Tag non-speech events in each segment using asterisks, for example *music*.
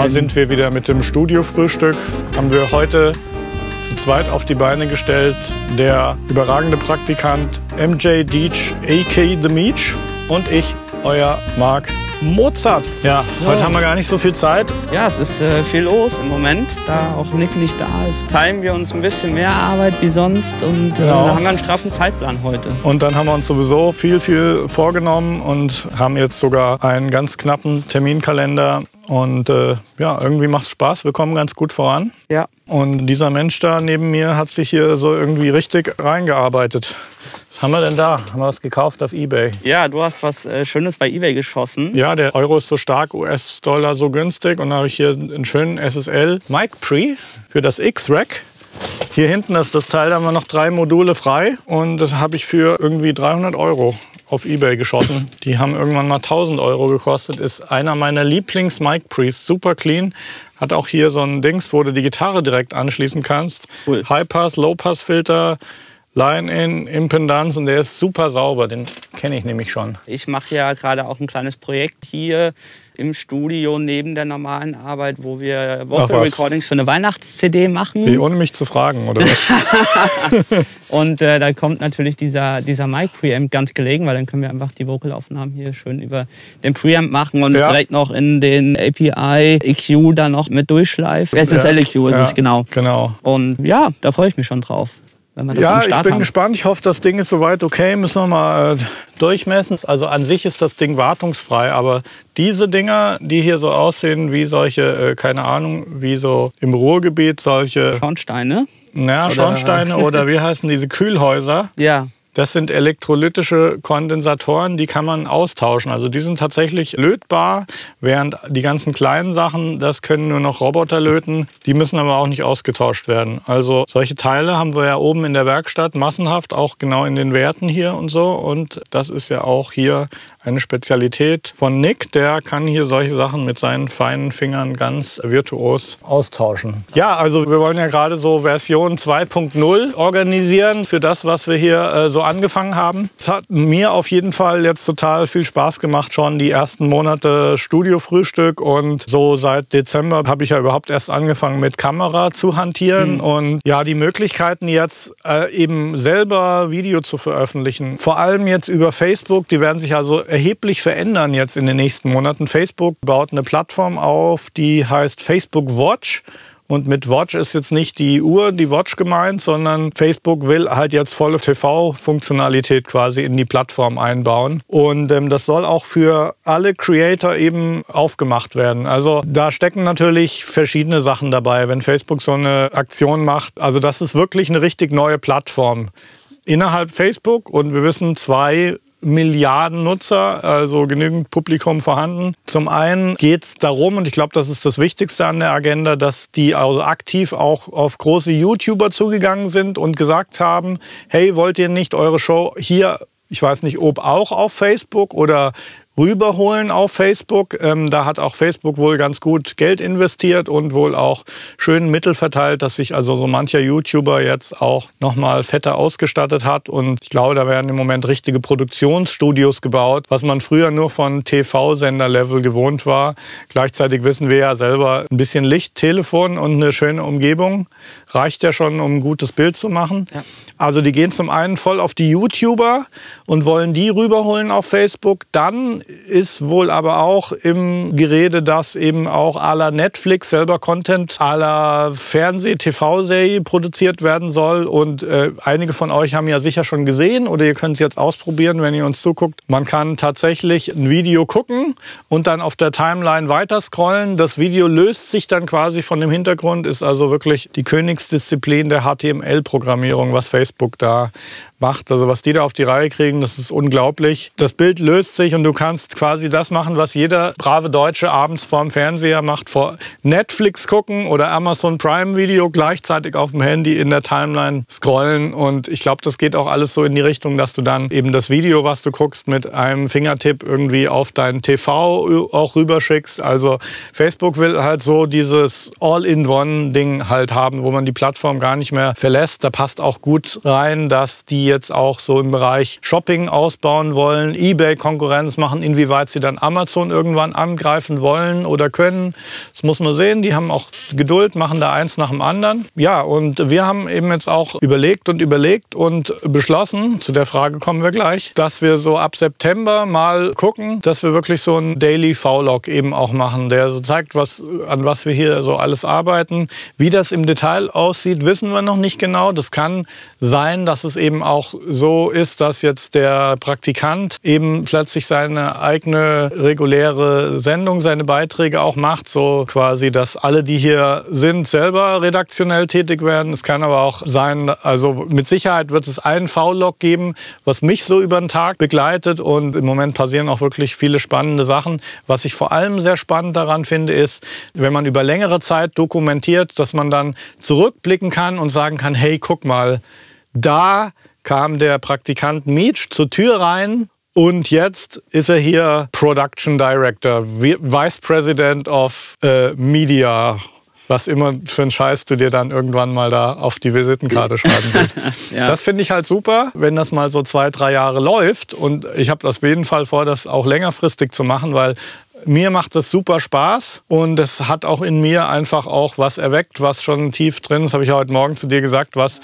Da sind wir wieder mit dem Studiofrühstück. Haben wir heute zu zweit auf die Beine gestellt. Der überragende Praktikant MJ Deach, a.k. The Meach und ich, euer Marc Mozart. Ja, so. heute haben wir gar nicht so viel Zeit. Ja, es ist äh, viel los im Moment, da auch Nick nicht da ist. Teilen wir uns ein bisschen mehr Arbeit wie sonst und äh, Genau. haben einen straffen Zeitplan heute. Und dann haben wir uns sowieso viel, viel vorgenommen und haben jetzt sogar einen ganz knappen Terminkalender. Und äh, ja, irgendwie macht es Spaß. Wir kommen ganz gut voran. Ja. Und dieser Mensch da neben mir hat sich hier so irgendwie richtig reingearbeitet. Was haben wir denn da? Haben wir was gekauft auf Ebay? Ja, du hast was äh, Schönes bei eBay geschossen. Ja, der Euro ist so stark, US-Dollar so günstig. Und da habe ich hier einen schönen SSL Mic Pre für das X-Rack. Hier hinten ist das Teil, da haben wir noch drei Module frei. Und das habe ich für irgendwie 300 Euro auf Ebay geschossen. Die haben irgendwann mal 1000 Euro gekostet. Ist einer meiner Lieblings-Mic Pre's. Super clean. Hat auch hier so ein Dings, wo du die Gitarre direkt anschließen kannst. Cool. High-Pass, Low-Pass-Filter, Line-In, Impedanz und der ist super sauber. Den kenne ich nämlich schon. Ich mache ja gerade auch ein kleines Projekt hier im Studio neben der normalen Arbeit, wo wir Vocal. Recordings für eine Weihnachts-CD machen. Wie, ohne mich zu fragen, oder was? *laughs* Und äh, da kommt natürlich dieser, dieser Mic Preamp ganz gelegen, weil dann können wir einfach die Vocalaufnahmen hier schön über den Preamp machen und es Ja. direkt noch in den API EQ dann noch mit durchschleifen. SSL EQ ist Ja, es genau. Genau. Und ja, da freue ich mich schon drauf, Ja, ich bin haben. gespannt. Ich hoffe, das Ding ist soweit okay. Müssen wir mal äh, durchmessen. Also an sich ist das Ding wartungsfrei, aber diese Dinger, die hier so aussehen wie solche, äh, keine Ahnung, wie so im Ruhrgebiet solche Schornsteine. Oder- Schornsteine oder wie heißen diese Kühlhäuser, Ja, das sind elektrolytische Kondensatoren, die kann man austauschen. Also die sind tatsächlich lötbar, während die ganzen kleinen Sachen, das können nur noch Roboter löten. Die müssen aber auch nicht ausgetauscht werden. Also solche Teile haben wir ja oben in der Werkstatt massenhaft, auch genau in den Werten hier und so. Und das ist ja auch hier eine Spezialität von Nick. Der kann hier solche Sachen mit seinen feinen Fingern ganz virtuos austauschen. Ja, also wir wollen ja gerade so Version 2.0 organisieren für das, was wir hier äh, so angefangen haben. Es hat mir auf jeden Fall jetzt total viel Spaß gemacht, schon die ersten Monate Studiofrühstück und so seit Dezember habe ich ja überhaupt erst angefangen mit Kamera zu hantieren und ja, die Möglichkeiten jetzt äh, eben selber Video zu veröffentlichen, vor allem jetzt über Facebook, die werden sich also erheblich verändern jetzt in den nächsten Monaten. Facebook baut eine Plattform auf, die heißt Facebook Watch. Und mit Watch ist jetzt nicht die Uhr, die Watch gemeint, sondern Facebook will halt jetzt volle TV-Funktionalität quasi in die Plattform einbauen. Und ähm, das soll auch für alle Creator eben aufgemacht werden. Also da stecken natürlich verschiedene Sachen dabei, wenn Facebook so eine Aktion macht. Also das ist wirklich eine richtig neue Plattform innerhalb Facebook und wir wissen zwei Milliarden Nutzer, also genügend Publikum vorhanden. Zum einen geht es darum, und ich glaube, das ist das Wichtigste an der Agenda, dass die also aktiv auch auf große YouTuber zugegangen sind und gesagt haben, hey, wollt ihr nicht eure Show hier, ich weiß nicht, ob auch auf Facebook oder rüberholen auf Facebook. Ähm, da hat auch Facebook wohl ganz gut Geld investiert und wohl auch schön Mittel verteilt, dass sich also so mancher YouTuber jetzt auch nochmal fetter ausgestattet hat. Und ich glaube, da werden im Moment richtige Produktionsstudios gebaut, was man früher nur von TV-Sender-Level gewohnt war. Gleichzeitig wissen wir ja selber, ein bisschen Licht, Telefon und eine schöne Umgebung reicht ja schon, um ein gutes Bild zu machen. Ja. Also die gehen zum einen voll auf die YouTuber und wollen die rüberholen auf Facebook. Dann ist wohl aber auch im Gerede, dass eben auch à la Netflix selber Content à la Fernseh-, TV-Serie produziert werden soll. Und äh, einige von euch haben ja sicher schon gesehen oder ihr könnt es jetzt ausprobieren, wenn ihr uns zuguckt. Man kann tatsächlich ein Video gucken und dann auf der Timeline weiter scrollen. Das Video löst sich dann quasi von dem Hintergrund, ist also wirklich die Königsdisziplin der HTML-Programmierung, was Facebook da macht. Also was die da auf die Reihe kriegen, das ist unglaublich. Das Bild löst sich und du kannst quasi das machen, was jeder brave Deutsche abends vorm Fernseher macht, vor Netflix gucken oder Amazon Prime Video gleichzeitig auf dem Handy in der Timeline scrollen. Und ich glaube, das geht auch alles so in die Richtung, dass du dann eben das Video, was du guckst, mit einem Fingertipp irgendwie auf dein TV auch rüberschickst. Also Facebook will halt so dieses All-in-One-Ding halt haben, wo man die die Plattform gar nicht mehr verlässt. Da passt auch gut rein, dass die jetzt auch so im Bereich Shopping ausbauen wollen, eBay Konkurrenz machen, inwieweit sie dann Amazon irgendwann angreifen wollen oder können. Das muss man sehen. Die haben auch Geduld, machen da eins nach dem anderen. Ja, und wir haben eben jetzt auch überlegt und überlegt und beschlossen, zu der Frage kommen wir gleich, dass wir so ab September mal gucken, dass wir wirklich so ein Daily V-Log eben auch machen, der so zeigt, was, an was wir hier so alles arbeiten. Wie das im Detail aussieht, wissen wir noch nicht genau. Das kann sein, dass es eben auch so ist, dass jetzt der Praktikant eben plötzlich seine eigene reguläre Sendung, seine Beiträge auch macht, so quasi, dass alle, die hier sind, selber redaktionell tätig werden. Es kann aber auch sein, also mit Sicherheit wird es einen V-Log geben, was mich so über den Tag begleitet und im Moment passieren auch wirklich viele spannende Sachen. Was ich vor allem sehr spannend daran finde, ist, wenn man über längere Zeit dokumentiert, dass man dann zurückblicken kann und sagen kann, hey, guck mal, da kam der Praktikant Meach zur Tür rein und jetzt ist er hier Production Director, Vice President of äh, Media was immer für einen Scheiß du dir dann irgendwann mal da auf die Visitenkarte *laughs* schreiben willst. ja. Das finde ich halt super, wenn das mal so zwei, drei Jahre läuft. Und ich habe auf jeden Fall vor, das auch längerfristig zu machen, weil mir macht das super Spaß und es hat auch in mir einfach auch was erweckt, was schon tief drin, das habe ich heute Morgen zu dir gesagt, was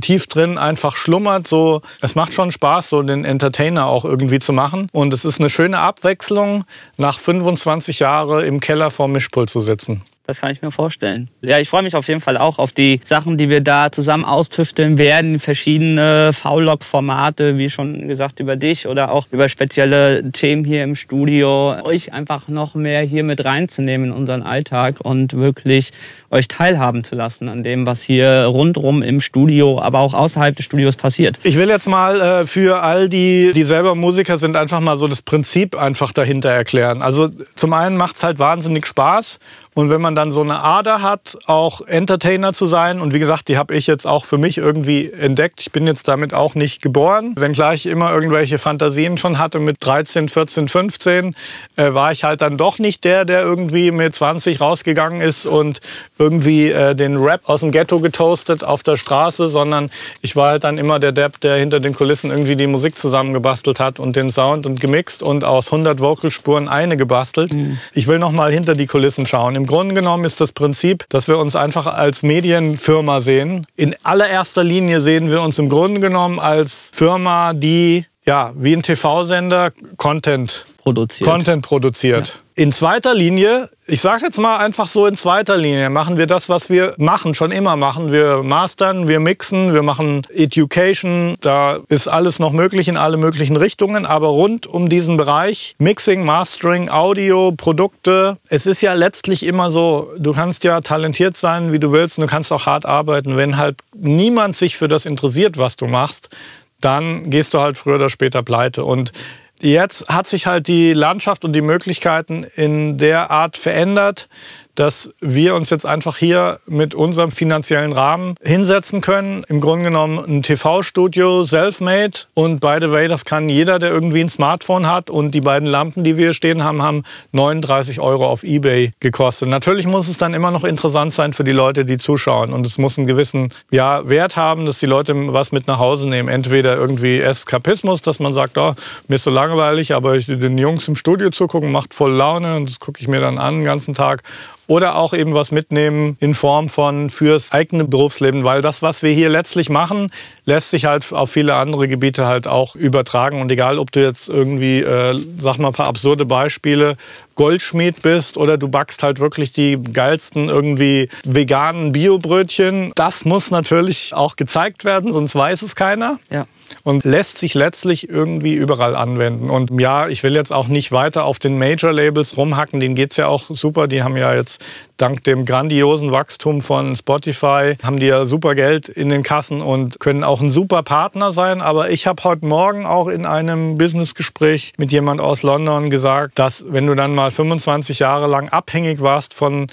tief drin einfach schlummert. So, es macht schon Spaß, so den Entertainer auch irgendwie zu machen. Und es ist eine schöne Abwechslung, nach 25 Jahren im Keller vorm Mischpult zu sitzen. Das kann ich mir vorstellen. Ja, ich freue mich auf jeden Fall auch auf die Sachen, die wir da zusammen austüfteln werden. Verschiedene V-Log-Formate, wie schon gesagt, über dich oder auch über spezielle Themen hier im Studio. Euch einfach noch mehr hier mit reinzunehmen in unseren Alltag und wirklich euch teilhaben zu lassen an dem, was hier rundrum im Studio, aber auch außerhalb des Studios passiert. Ich will jetzt mal äh, für all die, die selber Musiker sind, einfach mal so das Prinzip einfach dahinter erklären. Also zum einen macht es halt wahnsinnig Spaß und wenn man dann so eine Ader hat, auch Entertainer zu sein, und wie gesagt, die habe ich jetzt auch für mich irgendwie entdeckt. Ich bin jetzt damit auch nicht geboren. Wenngleich ich immer irgendwelche Fantasien schon hatte mit 13, 14, 15, äh, war ich halt dann doch nicht der, der irgendwie mit 20 rausgegangen ist und irgendwie äh, den Rap aus dem Ghetto getoastet auf der Straße, sondern ich war halt dann immer der Depp, der hinter den Kulissen irgendwie die Musik zusammengebastelt hat und den Sound und gemixt und aus 100 Vocalspuren eine gebastelt. Mhm. Ich will noch mal hinter die Kulissen schauen. Im Grunde genommen ist das Prinzip, dass wir uns einfach als Medienfirma sehen. In allererster Linie sehen wir uns im Grunde genommen als Firma, die ja, wie ein TV-Sender Content produziert. Content produziert. Ja. In zweiter Linie, ich sage jetzt mal einfach so in zweiter Linie, machen wir das, was wir machen, schon immer machen. Wir mastern, wir mixen, wir machen Education, da ist alles noch möglich in alle möglichen Richtungen, aber rund um diesen Bereich Mixing, Mastering, Audio, Produkte, es ist ja letztlich immer so, du kannst ja talentiert sein, wie du willst, und du kannst auch hart arbeiten. Wenn halt niemand sich für das interessiert, was du machst, dann gehst du halt früher oder später pleite. Und Jetzt hat sich halt die Landschaft und die Möglichkeiten in der Art verändert, dass wir uns jetzt einfach hier mit unserem finanziellen Rahmen hinsetzen können. Im Grunde genommen ein TV-Studio, self-made. Und by the way, das kann jeder, der irgendwie ein Smartphone hat. Und die beiden Lampen, die wir hier stehen haben, haben 39 Euro auf Ebay gekostet. Natürlich muss es dann immer noch interessant sein für die Leute, die zuschauen. Und es muss einen gewissen ja, Wert haben, dass die Leute was mit nach Hause nehmen. Entweder irgendwie Eskapismus, dass man sagt, oh, mir ist so langweilig, aber ich den Jungs im Studio zugucken macht voll Laune und das gucke ich mir dann an den ganzen Tag oder auch eben was mitnehmen in Form von fürs eigene Berufsleben, weil das, was wir hier letztlich machen, lässt sich halt auf viele andere Gebiete halt auch übertragen. Und egal, ob du jetzt irgendwie, äh, sag mal ein paar absurde Beispiele, Goldschmied bist oder du backst halt wirklich die geilsten irgendwie veganen Biobrötchen, das muss natürlich auch gezeigt werden, sonst weiß es keiner. Ja und lässt sich letztlich irgendwie überall anwenden. Und ja, ich will jetzt auch nicht weiter auf den Major-Labels rumhacken, denen geht es ja auch super. Die haben ja jetzt dank dem grandiosen Wachstum von Spotify, haben die ja super Geld in den Kassen und können auch ein super Partner sein. Aber ich habe heute Morgen auch in einem Businessgespräch mit jemand aus London gesagt, dass wenn du dann mal 25 Jahre lang abhängig warst von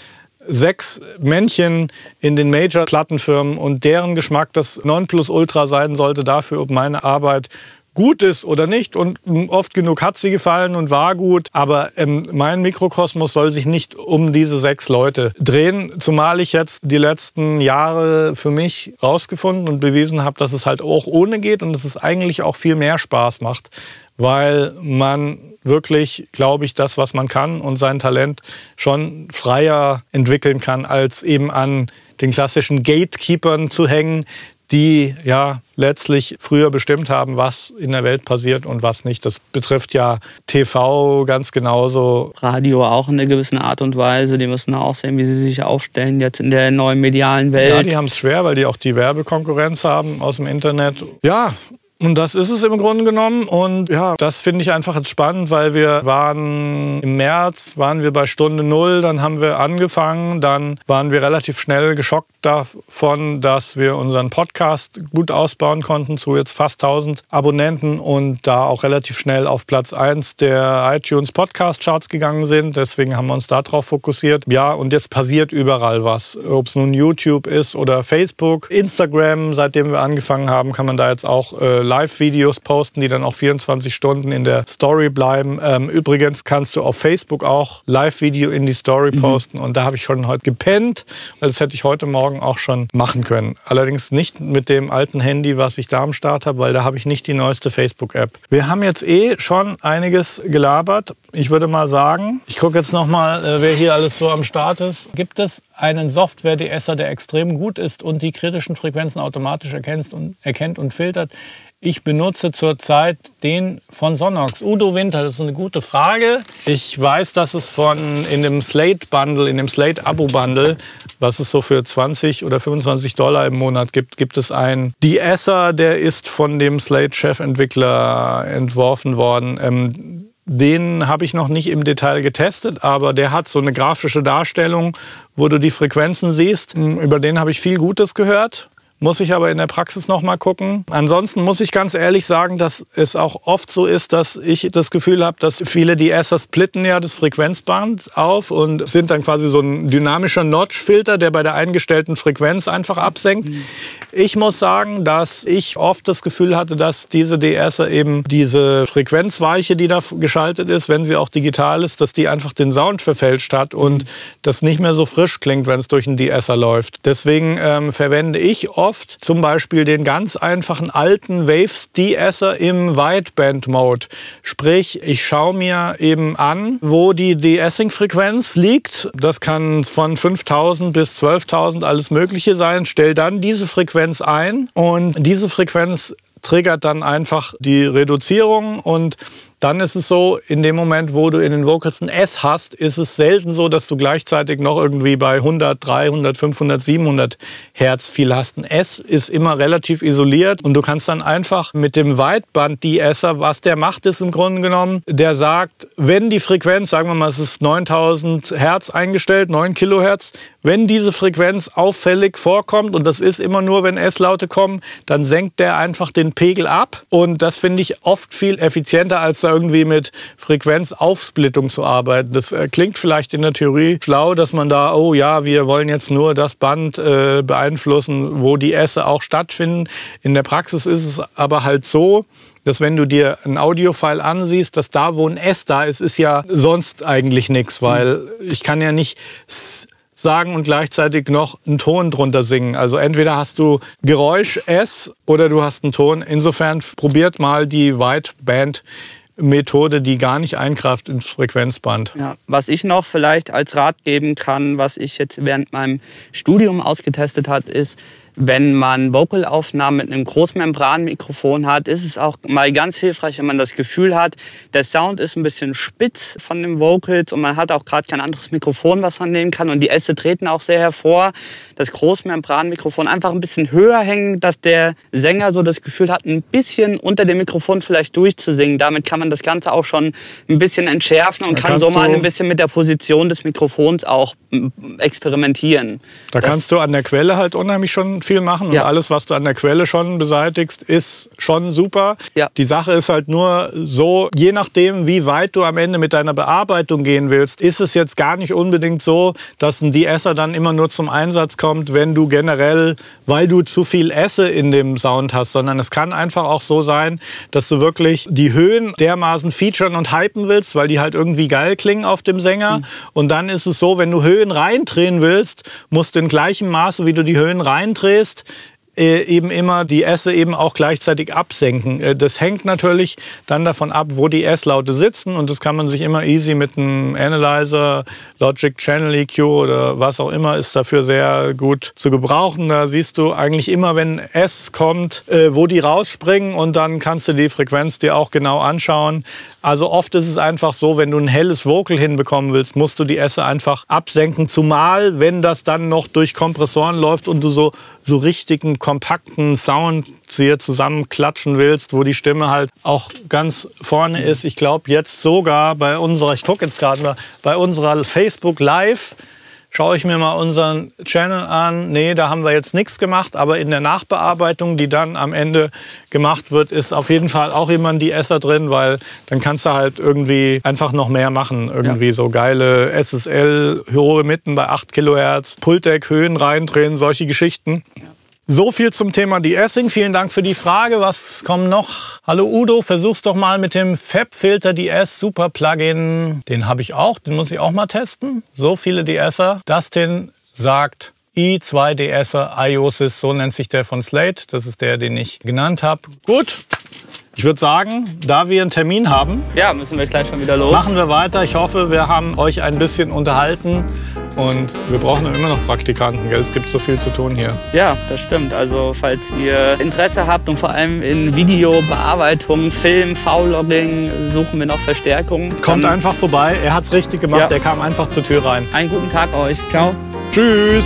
sechs Männchen in den Major-Plattenfirmen und deren Geschmack das Nonplusultra sein sollte dafür, ob meine Arbeit gut ist oder nicht. Und oft genug hat sie gefallen und war gut. Aber ähm, mein Mikrokosmos soll sich nicht um diese sechs Leute drehen. Zumal ich jetzt die letzten Jahre für mich rausgefunden und bewiesen habe, dass es halt auch ohne geht und dass es eigentlich auch viel mehr Spaß macht, weil man wirklich, glaube ich, das, was man kann und sein Talent schon freier entwickeln kann, als eben an den klassischen Gatekeepern zu hängen, die ja letztlich früher bestimmt haben, was in der Welt passiert und was nicht. Das betrifft ja TV ganz genauso. Radio auch in einer gewissen Art und Weise. Die müssen auch sehen, wie sie sich aufstellen jetzt in der neuen medialen Welt. Ja, die haben es schwer, weil die auch die Werbekonkurrenz haben aus dem Internet. Ja, und das ist es im Grunde genommen. Und ja, das finde ich einfach jetzt spannend, weil wir waren im März, waren wir bei Stunde Null, dann haben wir angefangen, dann waren wir relativ schnell geschockt davon, dass wir unseren Podcast gut ausbauen konnten zu jetzt fast 1000 Abonnenten und da auch relativ schnell auf Platz 1 der iTunes Podcast Charts gegangen sind. Deswegen haben wir uns darauf fokussiert. Ja, und jetzt passiert überall was. Ob es nun YouTube ist oder Facebook, Instagram, seitdem wir angefangen haben, kann man da jetzt auch äh, Live-Videos posten, die dann auch 24 Stunden in der Story bleiben. Ähm, übrigens kannst du auf Facebook auch Live-Video in die Story mhm. posten und da habe ich schon heute gepennt, weil das hätte ich heute Morgen auch schon machen können. Allerdings nicht mit dem alten Handy, was ich da am Start habe, weil da habe ich nicht die neueste Facebook-App. Wir haben jetzt eh schon einiges gelabert. Ich würde mal sagen, ich gucke jetzt noch mal, äh, wer hier alles so am Start ist. Gibt es einen Software-DSer, der extrem gut ist und die kritischen Frequenzen automatisch erkennt und, erkennt und filtert? Ich benutze zurzeit den von Sonox. Udo Winter, das ist eine gute Frage. Ich weiß, dass es von in dem Slate Bundle, in dem Slate Abo Bundle, was es so für 20 oder 25 Dollar im Monat gibt, gibt es einen De-Esser, der ist von dem Slate Chefentwickler entworfen worden. Ähm, den habe ich noch nicht im Detail getestet, aber der hat so eine grafische Darstellung, wo du die Frequenzen siehst. Über den habe ich viel Gutes gehört muss ich aber in der Praxis noch mal gucken. Ansonsten muss ich ganz ehrlich sagen, dass es auch oft so ist, dass ich das Gefühl habe, dass viele die Esser splitten ja das Frequenzband auf und sind dann quasi so ein dynamischer Notch-Filter, der bei der eingestellten Frequenz einfach absenkt. Mhm. Ich muss sagen, dass ich oft das Gefühl hatte, dass diese DSer eben diese Frequenzweiche, die da geschaltet ist, wenn sie auch digital ist, dass die einfach den Sound verfälscht hat und mhm. das nicht mehr so frisch klingt, wenn es durch einen DSer läuft. Deswegen ähm, verwende ich oft zum Beispiel den ganz einfachen alten Waves DSer im Wideband-Mode. Sprich, ich schaue mir eben an, wo die De-Essing-Frequenz liegt. Das kann von 5000 bis 12.000 alles Mögliche sein. Stell dann diese Frequenz ein und diese Frequenz triggert dann einfach die Reduzierung und dann ist es so, in dem Moment, wo du in den Vocals ein S hast, ist es selten so, dass du gleichzeitig noch irgendwie bei 100, 300, 500, 700 Hertz viel hast. Ein S ist immer relativ isoliert und du kannst dann einfach mit dem Weitband De-Esser, was der macht, ist im Grunde genommen, der sagt, wenn die Frequenz, sagen wir mal, es ist 9000 Hertz eingestellt, 9 Kilohertz, wenn diese Frequenz auffällig vorkommt, und das ist immer nur, wenn S-Laute kommen, dann senkt der einfach den Pegel ab. Und das finde ich oft viel effizienter, als da irgendwie mit Frequenzaufsplittung zu arbeiten. Das äh, klingt vielleicht in der Theorie schlau, dass man da, oh ja, wir wollen jetzt nur das Band äh, beeinflussen, wo die Esse auch stattfinden. In der Praxis ist es aber halt so, dass wenn du dir ein Audiofile ansiehst, dass da, wo ein S da ist, ist ja sonst eigentlich nichts, weil ich kann ja nicht sagen und gleichzeitig noch einen Ton drunter singen. Also entweder hast du Geräusch S oder du hast einen Ton. Insofern probiert mal die Wideband Methode, die gar nicht eingreift ins Frequenzband. Ja, was ich noch vielleicht als Rat geben kann, was ich jetzt während meinem Studium ausgetestet habe, ist, wenn man Vocalaufnahmen mit einem Großmembranmikrofon hat, ist es auch mal ganz hilfreich, wenn man das Gefühl hat, der Sound ist ein bisschen spitz von den Vocals und man hat auch gerade kein anderes Mikrofon, was man nehmen kann und die Äste treten auch sehr hervor. Das Großmembranmikrofon einfach ein bisschen höher hängen, dass der Sänger so das Gefühl hat, ein bisschen unter dem Mikrofon vielleicht durchzusingen. Damit kann man das Ganze auch schon ein bisschen entschärfen und da kann so mal ein bisschen mit der Position des Mikrofons auch experimentieren. Da das kannst du an der Quelle halt unheimlich schon viel machen. Und Ja. alles, was du an der Quelle schon beseitigst, ist schon super. Ja. Die Sache ist halt nur so, je nachdem, wie weit du am Ende mit deiner Bearbeitung gehen willst, ist es jetzt gar nicht unbedingt so, dass ein De-Esser dann immer nur zum Einsatz kommt, wenn du generell, weil du zu viel Esse in dem Sound hast, sondern es kann einfach auch so sein, dass du wirklich die Höhen dermaßen featuren und hypen willst, weil die halt irgendwie geil klingen auf dem Sänger. Und dann ist es so, wenn du Höhen reindrehen willst, musst du in gleichem Maße, wie du die Höhen reindrehst, äh, eben immer die Esse eben auch gleichzeitig absenken. Äh, Das hängt natürlich dann davon ab, wo die S-Laute sitzen und das kann man sich immer easy mit einem Analyzer, Logic Channel EQ oder was auch immer ist dafür sehr gut zu gebrauchen. Da siehst du eigentlich immer, wenn S kommt, äh, wo die rausspringen und dann kannst du die Frequenz dir auch genau anschauen. Also oft ist es einfach so, wenn du ein helles Vocal hinbekommen willst, musst du die Esse einfach absenken. Zumal, wenn das dann noch durch Kompressoren läuft und du so, so richtigen, kompakten Sound hier zusammenklatschen willst, wo die Stimme halt auch ganz vorne ist. Ich glaube jetzt sogar bei unserer, ich gucke jetzt gerade mal, bei unserer Facebook Live schaue ich mir mal unseren Channel an. Nee, da haben wir jetzt nichts gemacht, aber in der Nachbearbeitung, die dann am Ende gemacht wird, ist auf jeden Fall auch jemand die Esser drin, weil dann kannst du halt irgendwie einfach noch mehr machen. Irgendwie so geile SSL, hohe Mitten bei 8 Kilohertz, Pultec, Höhen reindrehen, solche Geschichten. So viel zum Thema De-Essing. Vielen Dank für die Frage. Was kommt noch? Hallo Udo, versuch's doch mal mit dem Fab-Filter DS Super Plugin. Den habe ich auch, den muss ich auch mal testen. So viele De-Esser. Dustin sagt i2 De-Esser IOSIS, so nennt sich der von Slate. Das ist der, den ich genannt habe. Gut. Ich würde sagen, da wir einen Termin haben, Ja, müssen wir gleich schon wieder los. machen wir weiter. Ich hoffe, wir haben euch ein bisschen unterhalten. Und wir brauchen ja immer noch Praktikanten, gell? Es gibt so viel zu tun hier. Ja, das stimmt. Also falls ihr Interesse habt und vor allem in Videobearbeitung, Film, V-Logging, suchen wir noch Verstärkung. Kommt Dann einfach vorbei. Er hat's richtig gemacht. Ja. Er kam einfach zur Tür rein. Einen guten Tag euch. Ciao. Tschüss.